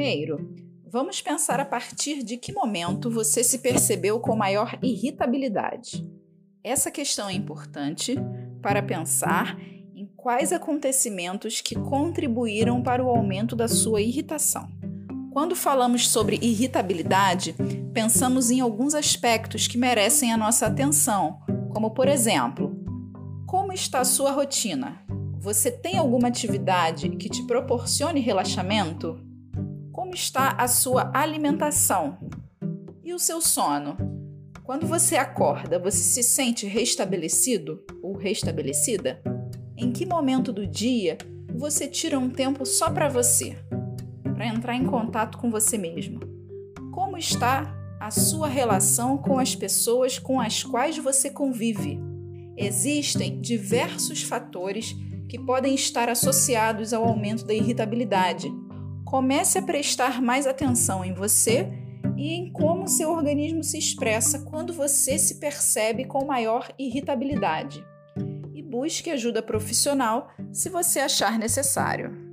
Primeiro, vamos pensar a partir de que momento você se percebeu com maior irritabilidade. Essa questão é importante para pensar em quais acontecimentos que contribuíram para o aumento da sua irritação. Quando falamos sobre irritabilidade, pensamos em alguns aspectos que merecem a nossa atenção, como por exemplo, como está a sua rotina? Você tem alguma atividade que te proporcione relaxamento? Como está a sua alimentação? E o seu sono? Quando você acorda, você se sente restabelecido ou restabelecida? Em que momento do dia você tira um tempo só para você, para entrar em contato com você mesmo? Como está a sua relação com as pessoas com as quais você convive? Existem diversos fatores que podem estar associados ao aumento da irritabilidade. Comece a prestar mais atenção em você e em como seu organismo se expressa quando você se percebe com maior irritabilidade. E busque ajuda profissional se você achar necessário.